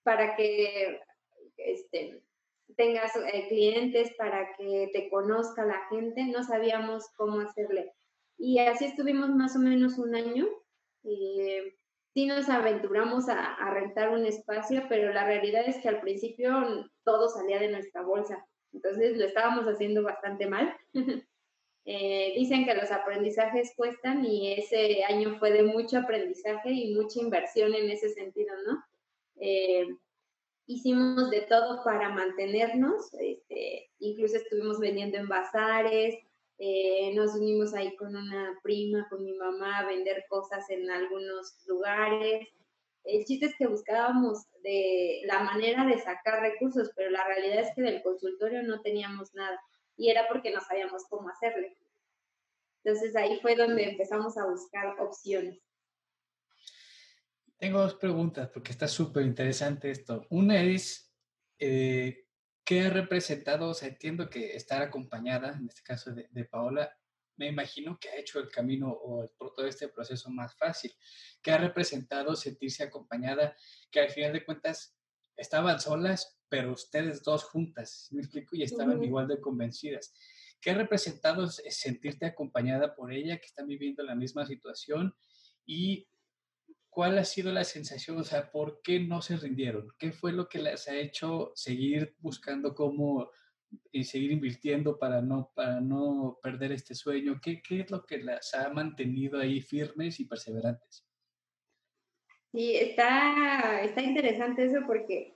para que este, tengas eh, clientes, para que te conozca la gente, no sabíamos cómo hacerle. Y así estuvimos más o menos un año. Sí nos aventuramos a, rentar un espacio, pero la realidad es que al principio todo salía de nuestra bolsa. Entonces lo estábamos haciendo bastante mal. Eh, dicen que los aprendizajes cuestan y ese año fue de mucho aprendizaje y mucha inversión en ese sentido, ¿no? Eh, hicimos de todo para mantenernos, este, incluso estuvimos vendiendo en bazares, eh, nos unimos ahí con una prima, con mi mamá, a vender cosas en algunos lugares. El chiste es que buscábamos de la manera de sacar recursos, pero la realidad es que del consultorio no teníamos nada y era porque no sabíamos cómo hacerle. Entonces ahí fue donde empezamos a buscar opciones. Tengo dos preguntas porque está súper interesante esto. Una es, eh, ¿qué ha representado? O sea, entiendo que estar acompañada, en este caso de, Paola, me imagino que ha hecho el camino o todo este proceso más fácil. ¿Qué ha representado sentirse acompañada? Que al final de cuentas estaban solas, pero ustedes dos juntas, ¿me explico? Y estaban igual de convencidas. ¿Qué ha representado sentirte acompañada por ella, que están viviendo la misma situación? Y ¿cuál ha sido la sensación? O sea, ¿por qué no se rindieron? ¿Qué fue lo que les ha hecho seguir buscando cómo y seguir invirtiendo para no, para no perder este sueño? ¿Qué, ¿Qué es lo que las ha mantenido ahí firmes y perseverantes? Sí, está, está interesante eso porque,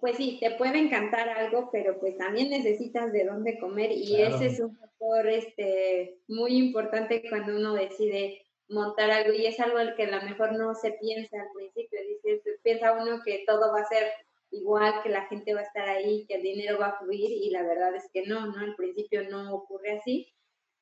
pues sí, te puede encantar algo, pero pues también necesitas de dónde comer y ese es un factor este, muy importante cuando uno decide montar algo y es algo al que a lo mejor no se piensa al principio, dice, piensa uno que todo va a ser igual, que la gente va a estar ahí, que el dinero va a fluir y la verdad es que no, ¿no? Al principio no ocurre así.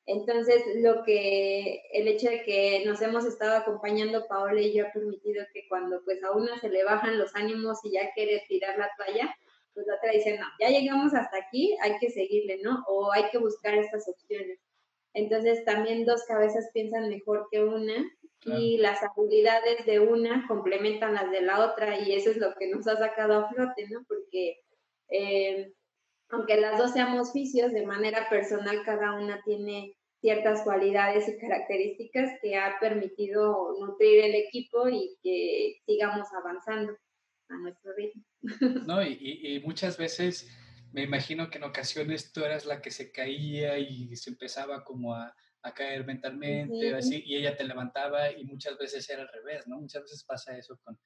Entonces, lo que, el hecho de que nos hemos estado acompañando, Paola y yo, ha permitido que cuando pues a una se le bajan los ánimos y ya quiere tirar la toalla, pues la otra dice, no, ya llegamos hasta aquí, hay que seguirle, ¿no? O hay que buscar estas opciones. Entonces también dos cabezas piensan mejor que una y las habilidades de una complementan las de la otra y eso es lo que nos ha sacado a flote, ¿no? Porque eh, aunque las dos seamos oficios, de manera personal cada una tiene ciertas cualidades y características que ha permitido nutrir el equipo y que sigamos avanzando a nuestro ritmo. No, y, y muchas veces me imagino que en ocasiones tú eras la que se caía y se empezaba como a, a caer mentalmente, así, y ella te levantaba y muchas veces era al revés, ¿no? Muchas veces pasa eso con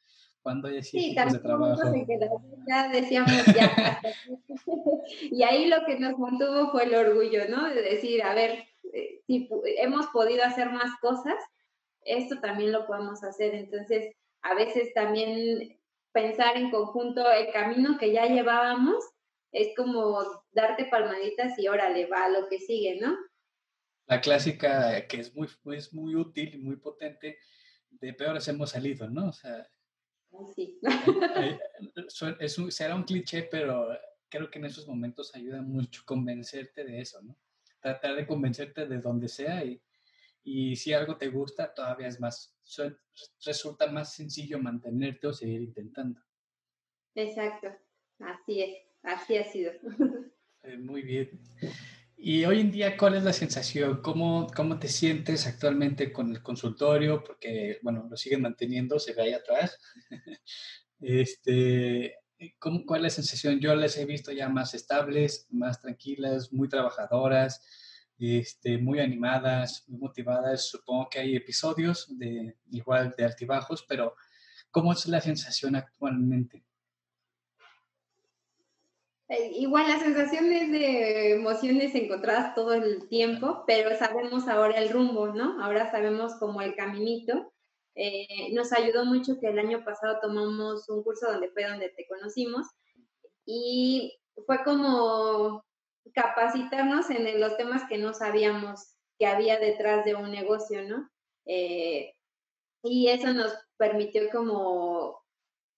cuando hay sí, de trabajo. ya decíamos ya. y ahí lo que nos mantuvo fue el orgullo, ¿no? De decir, a ver, eh, si hemos podido hacer más cosas, esto también lo podemos hacer. Entonces, a veces también pensar en conjunto el camino que ya llevábamos es como darte palmaditas y órale, va lo que sigue, ¿no? La clásica que es muy, es muy útil y muy potente, de peores hemos salido, ¿no? O sea, sí. es un, será un cliché, pero creo que en esos momentos ayuda mucho convencerte de eso, ¿no? Tratar de convencerte de donde sea y, y si algo te gusta, todavía es más, resulta más sencillo mantenerte o seguir intentando. Exacto, así es. Así ha sido. Eh, muy bien. Y hoy en día, ¿cuál es la sensación? ¿Cómo, ¿Cómo te sientes actualmente con el consultorio? Porque, bueno, lo siguen manteniendo, se ve ahí atrás. este, ¿cómo, ¿Cuál es la sensación? Yo las he visto ya más estables, más tranquilas, muy trabajadoras, este, muy animadas, muy motivadas. Supongo que hay episodios de igual de altibajos, pero ¿cómo es la sensación actualmente? Igual la sensación es de emociones encontradas todo el tiempo, pero sabemos ahora el rumbo, ¿no? Ahora sabemos como el caminito. Eh, nos ayudó mucho que el año pasado tomamos un curso donde fue donde te conocimos y fue como capacitarnos en los temas que no sabíamos que había detrás de un negocio, ¿no? Eh, y eso nos permitió como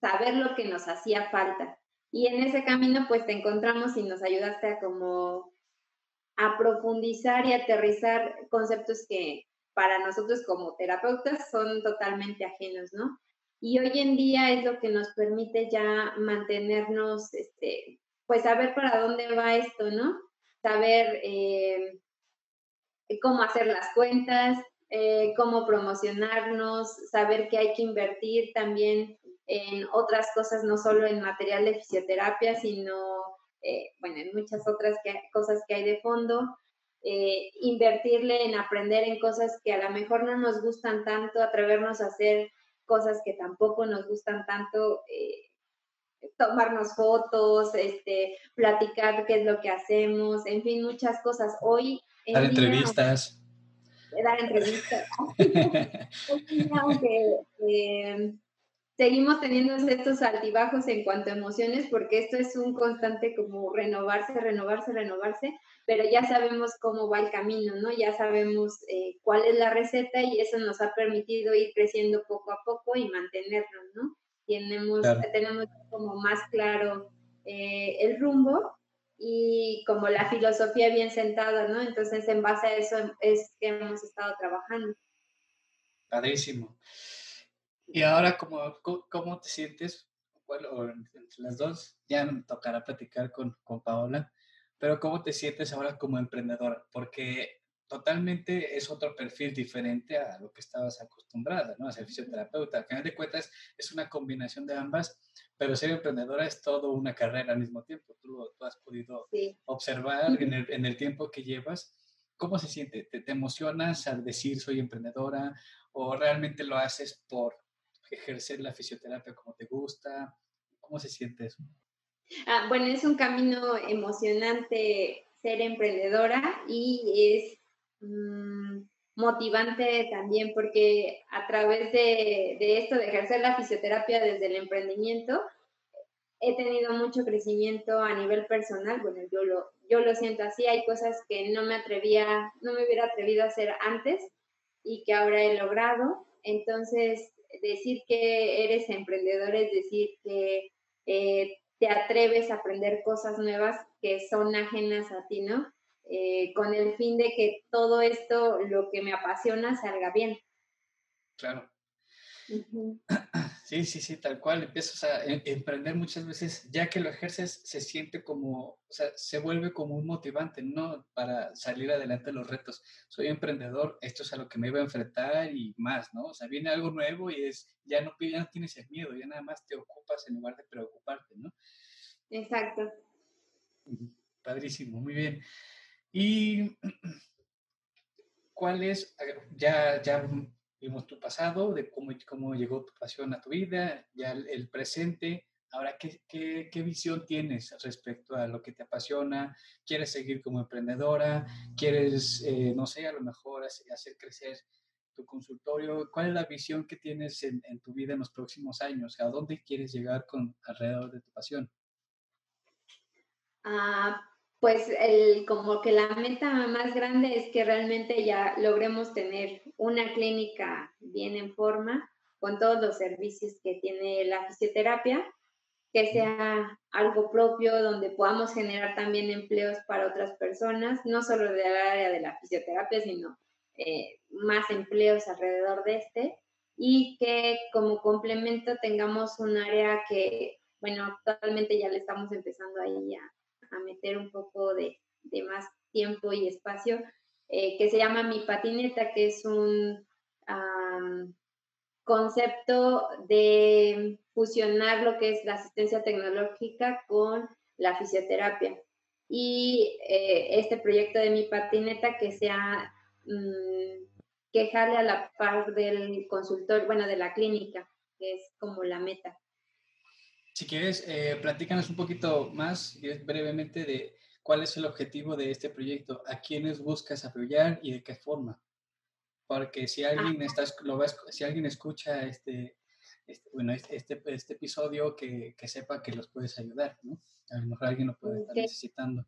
saber lo que nos hacía falta. Y en ese camino pues te encontramos y nos ayudaste a como a profundizar y aterrizar conceptos que, para nosotros como terapeutas son totalmente ajenos, ¿no? Y hoy en día es lo que nos permite ya mantenernos, este, pues saber para dónde va esto, ¿no? Saber eh, cómo hacer las cuentas, eh, cómo promocionarnos, saber que hay que invertir también en otras cosas, no solo en material de fisioterapia, sino, eh, bueno, en muchas otras cosas que hay de fondo. invertirle en aprender en cosas que a lo mejor no nos gustan tanto, atrevernos a hacer cosas que tampoco nos gustan tanto, eh, tomarnos fotos, este, platicar qué es lo que hacemos, en fin, muchas cosas. Hoy... Dar entrevistas. Dar entrevistas. aunque eh, seguimos teniendo estos altibajos en cuanto a emociones, porque esto es un constante como renovarse, renovarse, renovarse, pero ya sabemos cómo va el camino, ¿no? Ya sabemos eh, cuál es la receta y eso nos ha permitido ir creciendo poco a poco y mantenernos, ¿no? Tenemos, tenemos como más claro eh, el rumbo y como la filosofía bien sentada, ¿no? Entonces, en base a eso es que hemos estado trabajando. Padrísimo. Y ahora, ¿cómo, cómo te sientes? Bueno, entre las dos, ya me tocará platicar con, con Paola, pero ¿cómo te sientes ahora como emprendedora? Porque totalmente es otro perfil diferente a lo que estabas acostumbrada, ¿no? A ser fisioterapeuta. Al final de cuentas, es una combinación de ambas, pero ser emprendedora es todo una carrera al mismo tiempo. Tú, tú has podido observar en el, en el, tiempo que llevas. ¿Cómo se siente? ¿Te, ¿Te emocionas al decir soy emprendedora o realmente lo haces por ejercer la fisioterapia como te gusta? ¿Cómo se siente eso? Ah, bueno, es un camino emocionante ser emprendedora y es mm, motivante también porque a través de, de, esto de ejercer la fisioterapia desde el emprendimiento, he tenido mucho crecimiento a nivel personal. Bueno, yo lo, yo lo siento así. Hay cosas que no me atrevía, no me hubiera atrevido a hacer antes y que ahora he logrado. Entonces, decir que eres emprendedor es decir que eh, te atreves a aprender cosas nuevas que son ajenas a ti, ¿no? Eh, con el fin de que todo esto, lo que me apasiona, salga bien. Claro. Sí, sí, sí, tal cual. Empiezas a em, emprender muchas veces, ya que lo ejerces, se siente como, o sea, se vuelve como un motivante, ¿no? Para salir adelante de los retos. Soy emprendedor, esto es a lo que me iba a enfrentar y más, ¿no? O sea, viene algo nuevo y es, ya no, ya no tienes el miedo, ya nada más te ocupas en lugar de preocuparte, ¿no? Exacto. Padrísimo, muy bien. ¿Y cuál es, ya, ya vimos tu pasado, de cómo, cómo llegó tu pasión a tu vida, ya el, presente. Ahora, ¿qué, ¿qué, qué, visión tienes respecto a lo que te apasiona? ¿Quieres seguir como emprendedora? ¿Quieres, eh, no sé, a lo mejor hacer, crecer tu consultorio? ¿Cuál es la visión que tienes en, en, tu vida en los próximos años? ¿A dónde quieres llegar con alrededor de tu pasión? Ah, pues el, como que la meta más grande es que realmente ya logremos tener una clínica bien en forma con todos los servicios que tiene la fisioterapia, que sea algo propio donde podamos generar también empleos para otras personas, no solo del área de la fisioterapia, sino eh, más empleos alrededor de este y que como complemento tengamos un área que, bueno, actualmente ya le estamos empezando ahí a, a meter un poco de, más tiempo y espacio, eh, que se llama Mi Patineta, que es un concepto de fusionar lo que es la asistencia tecnológica con la fisioterapia. Y eh, este proyecto de Mi Patineta que sea jale a la par del consultor, bueno, de la clínica, que es como la meta. Si quieres, eh, platícanos un poquito más, brevemente, de cuál es el objetivo de este proyecto, a quiénes buscas apoyar y de qué forma. Porque si alguien, está, lo si alguien escucha este, este bueno, este, este, episodio, que, que, sepa que los puedes ayudar, ¿no? A lo mejor alguien lo puede estar necesitando.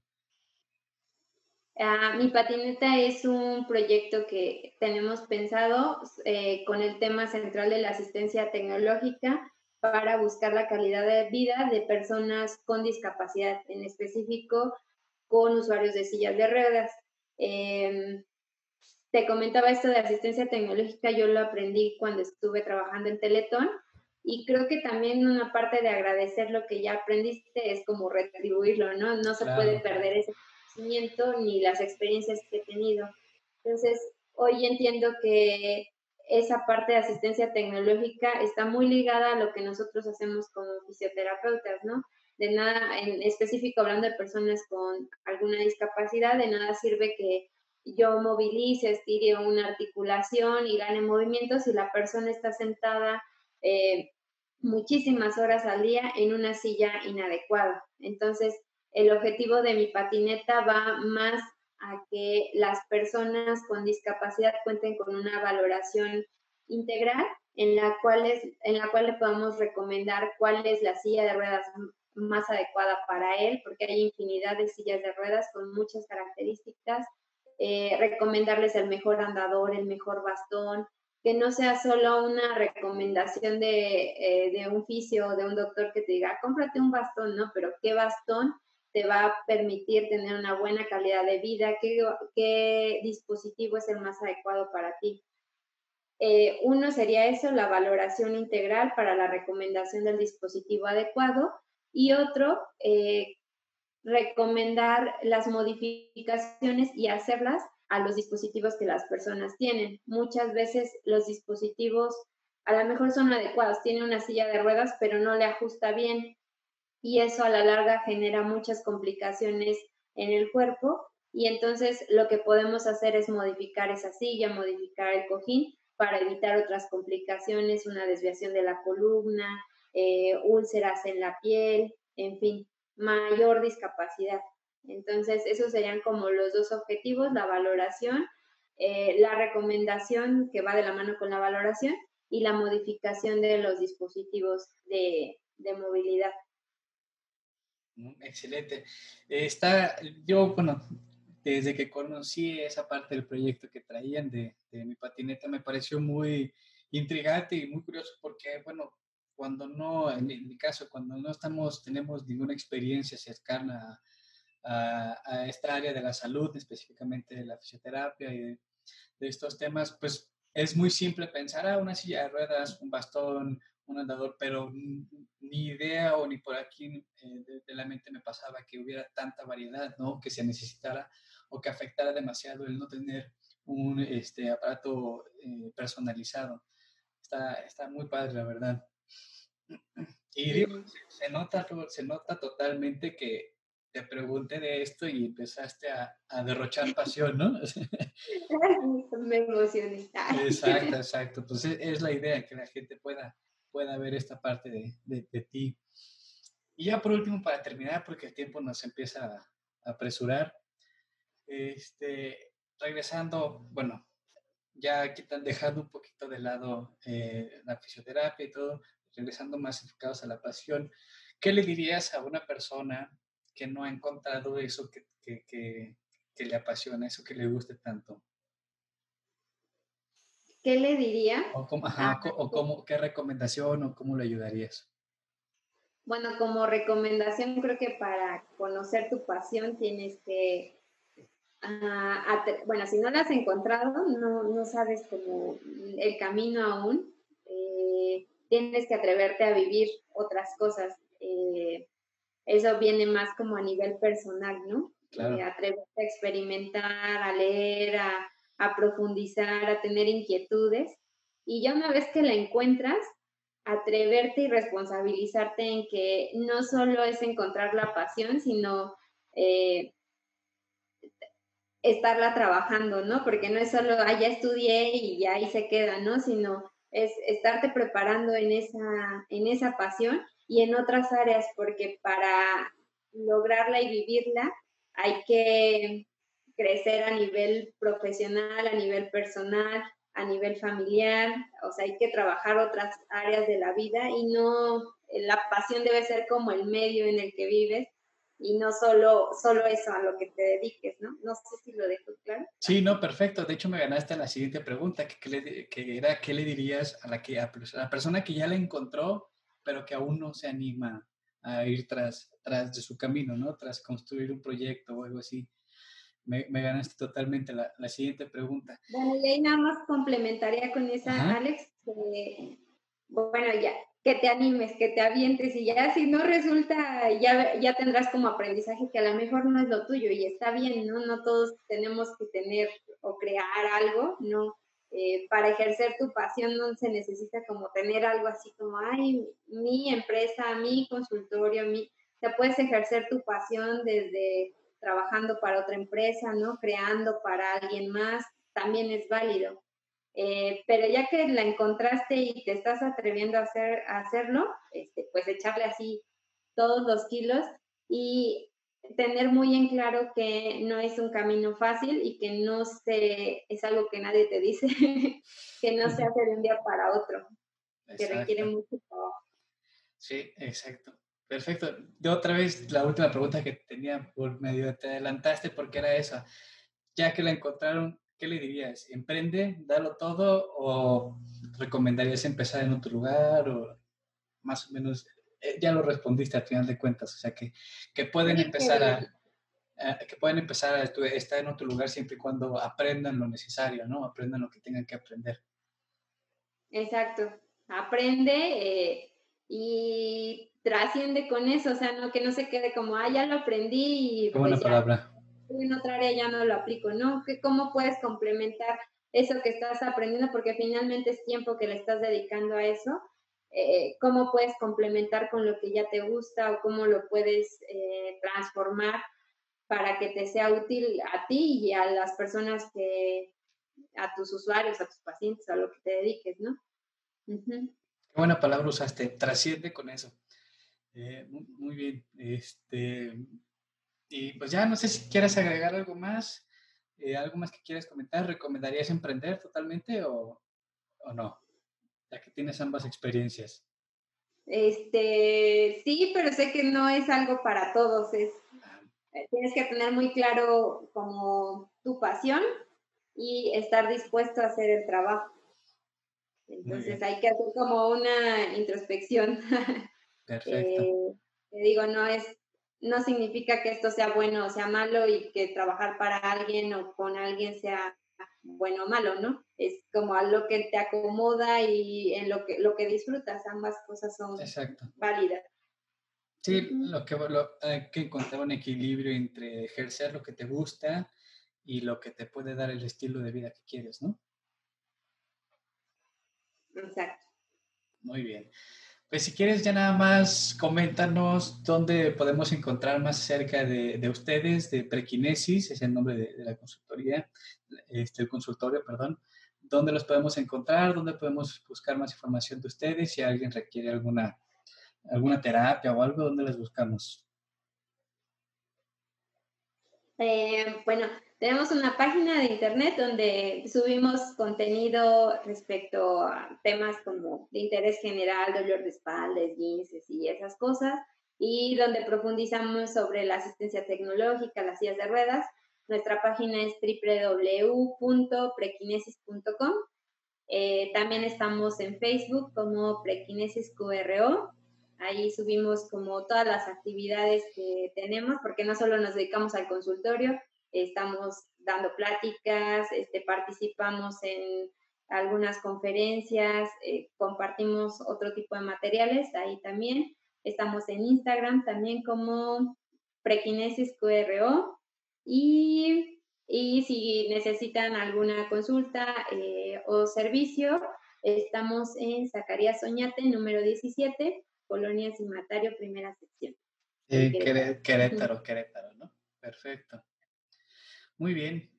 Ah, mi patineta es un proyecto que tenemos pensado eh, con el tema central de la asistencia tecnológica para buscar la calidad de vida de personas con discapacidad, en específico con usuarios de sillas de ruedas. Em, te comentaba esto de asistencia tecnológica, yo lo aprendí cuando estuve trabajando en Teletón y creo que también una parte de agradecer lo que ya aprendiste es como retribuirlo, ¿no? No se puede perder ese conocimiento ni las experiencias que he tenido. Entonces, hoy entiendo que esa parte de asistencia tecnológica está muy ligada a lo que nosotros hacemos como fisioterapeutas, ¿no? De nada, en específico hablando de personas con alguna discapacidad, de nada sirve que yo movilice, estire una articulación y gane movimiento si la persona está sentada eh, muchísimas horas al día en una silla inadecuada. Entonces, el objetivo de mi patineta va más a que las personas con discapacidad cuenten con una valoración integral en la cual, es, en la cual le podamos recomendar cuál es la silla de ruedas más adecuada para él, porque hay infinidad de sillas de ruedas con muchas características, eh, recomendarles el mejor andador, el mejor bastón, que no sea solo una recomendación de, eh, de un fisio o de un doctor que te diga, cómprate un bastón, ¿no? Pero ¿qué bastón te va a permitir tener una buena calidad de vida? ¿Qué, qué dispositivo es el más adecuado para ti? Eh, uno sería eso, la valoración integral para la recomendación del dispositivo adecuado y otro, eh, recomendar las modificaciones y hacerlas a los dispositivos que las personas tienen. Muchas veces los dispositivos a lo mejor son adecuados, tiene una silla de ruedas, pero no le ajusta bien y eso a la larga genera muchas complicaciones en el cuerpo y entonces lo que podemos hacer es modificar esa silla, modificar el cojín para evitar otras complicaciones, una desviación de la columna, eh, úlceras en la piel, en fin, mayor discapacidad. Entonces, esos serían como los dos objetivos, la valoración, eh, la recomendación que va de la mano con la valoración y la modificación de los dispositivos de, movilidad. Mm, excelente. Está, yo, bueno, desde que conocí esa parte del proyecto que traían de, de, mi patineta, me pareció muy intrigante y muy curioso porque, bueno, cuando no, en mi caso, cuando no estamos, tenemos ninguna experiencia cercana a, esta área de la salud, específicamente de la fisioterapia y de, estos temas, pues es muy simple pensar, ah, una silla de ruedas, un bastón, un andador, pero ni idea o ni por aquí eh, de, la mente me pasaba que hubiera tanta variedad, ¿no? Que se necesitara o que afectara demasiado el no tener un este, aparato eh, personalizado. Está, está muy padre, la verdad. Y se, nota, se nota totalmente que te pregunté de esto y empezaste a, a derrochar pasión, ¿no? Me emocioné. Exacto, exacto. Pues e, es, la idea, que la gente pueda, pueda ver esta parte de, de, ti. Y ya por último, para terminar, porque el tiempo nos empieza a, apresurar, este, regresando, bueno, ya quitan, dejando un poquito de lado eh, la fisioterapia y todo, regresando más enfocados a la pasión, ¿qué le dirías a una persona que no ha encontrado eso que, que, que, le apasiona, eso que le guste tanto? ¿Qué le diría? O, cómo, ah, o cómo, qué recomendación o cómo le ayudarías. Bueno, como recomendación creo que para conocer tu pasión tienes que, ah, bueno, si no la has encontrado, no, no sabes como el camino aún, tienes que atreverte a vivir otras cosas. Eh, eso viene más como a nivel personal, ¿no? Claro. Eh, atreverte a experimentar, a leer, a, a profundizar, a tener inquietudes. Y ya una vez que la encuentras, atreverte y responsabilizarte en que no solo es encontrar la pasión, sino eh, estarla trabajando, ¿no? Porque no es solo, ah, ya estudié y ya ahí se queda, ¿no? Sino es estarte preparando en esa, en esa pasión y en otras áreas, porque para lograrla y vivirla hay que crecer a nivel profesional, a nivel personal, a nivel familiar, o sea, hay que trabajar otras áreas de la vida y no, la pasión debe ser como el medio en el que vives y no solo, solo eso a lo que te dediques, ¿no? No sé si lo dejo claro. Sí, no, perfecto. De hecho, me ganaste la siguiente pregunta, que, que era, ¿qué le dirías a la, que, a la persona que ya la encontró, pero que aún no se anima a ir tras, tras de su camino, ¿no? Tras construir un proyecto o algo así. me, me ganaste totalmente la, la, siguiente pregunta. Bueno, y ahí nada más complementaría con esa, Alex, bueno, ya, que te animes, que te avientes y ya si no resulta, ya, ya tendrás como aprendizaje que a lo mejor no es lo tuyo y está bien, ¿no? No todos tenemos que tener o crear algo, ¿no? Eh, para ejercer tu pasión no se necesita como tener algo así como, ay, mi empresa, mi consultorio, mi... O puedes ejercer tu pasión desde trabajando para otra empresa, ¿no? Creando para alguien más, también es válido. Eh, pero ya que la encontraste y te estás atreviendo a, hacer, a hacerlo, este, pues echarle así todos los kilos y tener muy en claro que no es un camino fácil y que no se, es algo que nadie te dice, que no se hace de un día para otro, que requiere mucho trabajo. Sí, exacto. Perfecto. Yo otra vez, la última pregunta que tenía por medio, te adelantaste porque era esa. Ya que la encontraron, ¿qué le dirías? ¿Emprende, dalo todo o recomendarías empezar en otro lugar o más o menos eh, ya lo respondiste al final de cuentas, o sea que, que pueden empezar a, que pueden empezar a estar en otro lugar siempre y cuando aprendan lo necesario, ¿no? Aprendan lo que tengan que aprender. Exacto, aprende eh, y trasciende con eso, o sea, no que no se quede como, ah, ya lo aprendí y Qué buena pues palabra. En otra área ya no lo aplico, ¿no? Cómo puedes complementar eso que estás aprendiendo porque finalmente es tiempo que le estás dedicando a eso eh, cómo puedes complementar con lo que ya te gusta o cómo lo puedes eh, transformar para que te sea útil a ti y a las personas que, a tus usuarios, a tus pacientes, a lo que te dediques, ¿no? Qué buena palabra usaste, trasciende con eso. Eh, muy, bien. Este, y pues ya no sé si quieres agregar algo más, algo más que quieras comentar. ¿Recomendarías emprender totalmente o, o no? ya que tienes ambas experiencias. Este, sí, pero sé que no es algo para todos. Es, eh, tienes que tener muy claro como tu pasión y estar dispuesto a hacer el trabajo. Entonces hay que hacer como una introspección. Perfecto. Eh, te digo, no es, no significa que esto sea bueno o sea malo y que trabajar para alguien o con alguien sea bueno o malo, ¿no? Es como a lo que te acomoda y en lo que, lo que disfrutas, ambas cosas son válidas. Sí, lo que, hay que encontrar un equilibrio entre ejercer lo que te gusta y lo que te puede dar el estilo de vida que quieres, ¿no? Exacto. Muy bien. Pues si quieres ya nada más coméntanos dónde podemos encontrar más cerca de, de ustedes, de Prequinesis, es el nombre de, la consultoría, este, el consultorio, perdón, dónde los podemos encontrar, dónde podemos buscar más información de ustedes, si alguien requiere alguna, alguna terapia o algo, ¿dónde les buscamos? Eh, bueno, tenemos una página de internet donde subimos contenido respecto a temas como de interés general, dolor de espalda, esguinces y esas cosas, y donde profundizamos sobre la asistencia tecnológica, las sillas de ruedas. Nuestra página es www.prekinesis.com. Eh, también estamos en Facebook como Prekinesis QRO. Ahí subimos como todas las actividades que tenemos, porque no solo nos dedicamos al consultorio, estamos dando pláticas, este, participamos en algunas conferencias, eh, compartimos otro tipo de materiales ahí también. Estamos en Instagram también como Prequinesis QRO y, y si necesitan alguna consulta eh, o servicio, estamos en Zacarías Soñate, número 17, Colonia Cimatario, primera sección. Querétaro, Querétaro, ¿no? Perfecto. Muy bien.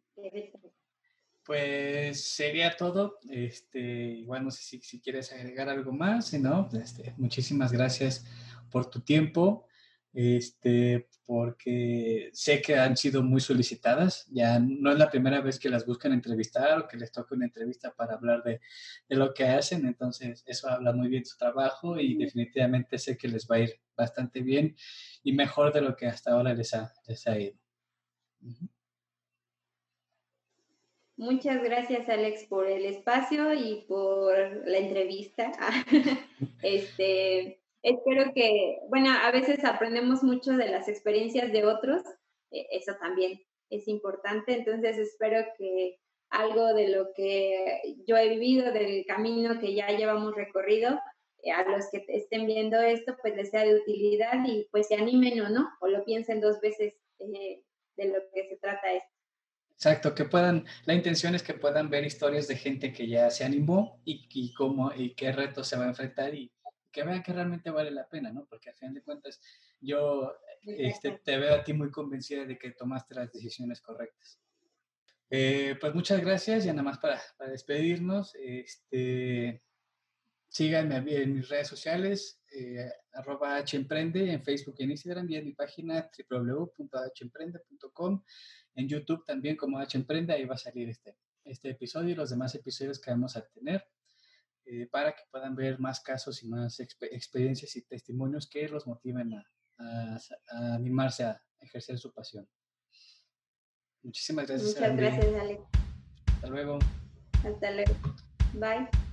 Pues sería todo. Este, igual no sé si, si quieres agregar algo más, si no, este, muchísimas gracias por tu tiempo. Este, porque sé que han sido muy solicitadas. Ya no es la primera vez que las buscan entrevistar o que les toca una entrevista para hablar de, de lo que hacen. Entonces, eso habla muy bien de su trabajo y definitivamente sé que les va a ir bastante bien y mejor de lo que hasta ahora les ha, les ha ido. Muchas gracias, Alex, por el espacio y por la entrevista. este, espero que, bueno, a veces aprendemos mucho de las experiencias de otros, e, eso también es importante. Entonces espero que algo de lo que yo he vivido, del camino que ya llevamos recorrido, eh, a los que estén viendo esto, pues les sea de utilidad y pues se animen o no, o lo piensen dos veces eh, de lo que se trata esto. Exacto, que puedan, la intención es que puedan ver historias de gente que ya se animó y, y cómo y qué retos se va a enfrentar y que vean que realmente vale la pena, ¿no? Porque al final de cuentas yo este, te veo a ti muy convencida de que tomaste las decisiones correctas. Eh, pues muchas gracias, ya nada más para, para despedirnos. Este, síganme en mis redes sociales, eh, arroba hemprende en Facebook y en Instagram y en mi página www.hemprende.com. En YouTube también como hemprende, ahí va a salir este, este episodio y los demás episodios que vamos a tener eh, para que puedan ver más casos y más experiencias y testimonios que los motiven a, a, animarse a ejercer su pasión. Muchísimas gracias. Muchas gracias, Alex. Hasta luego. Hasta luego. Bye.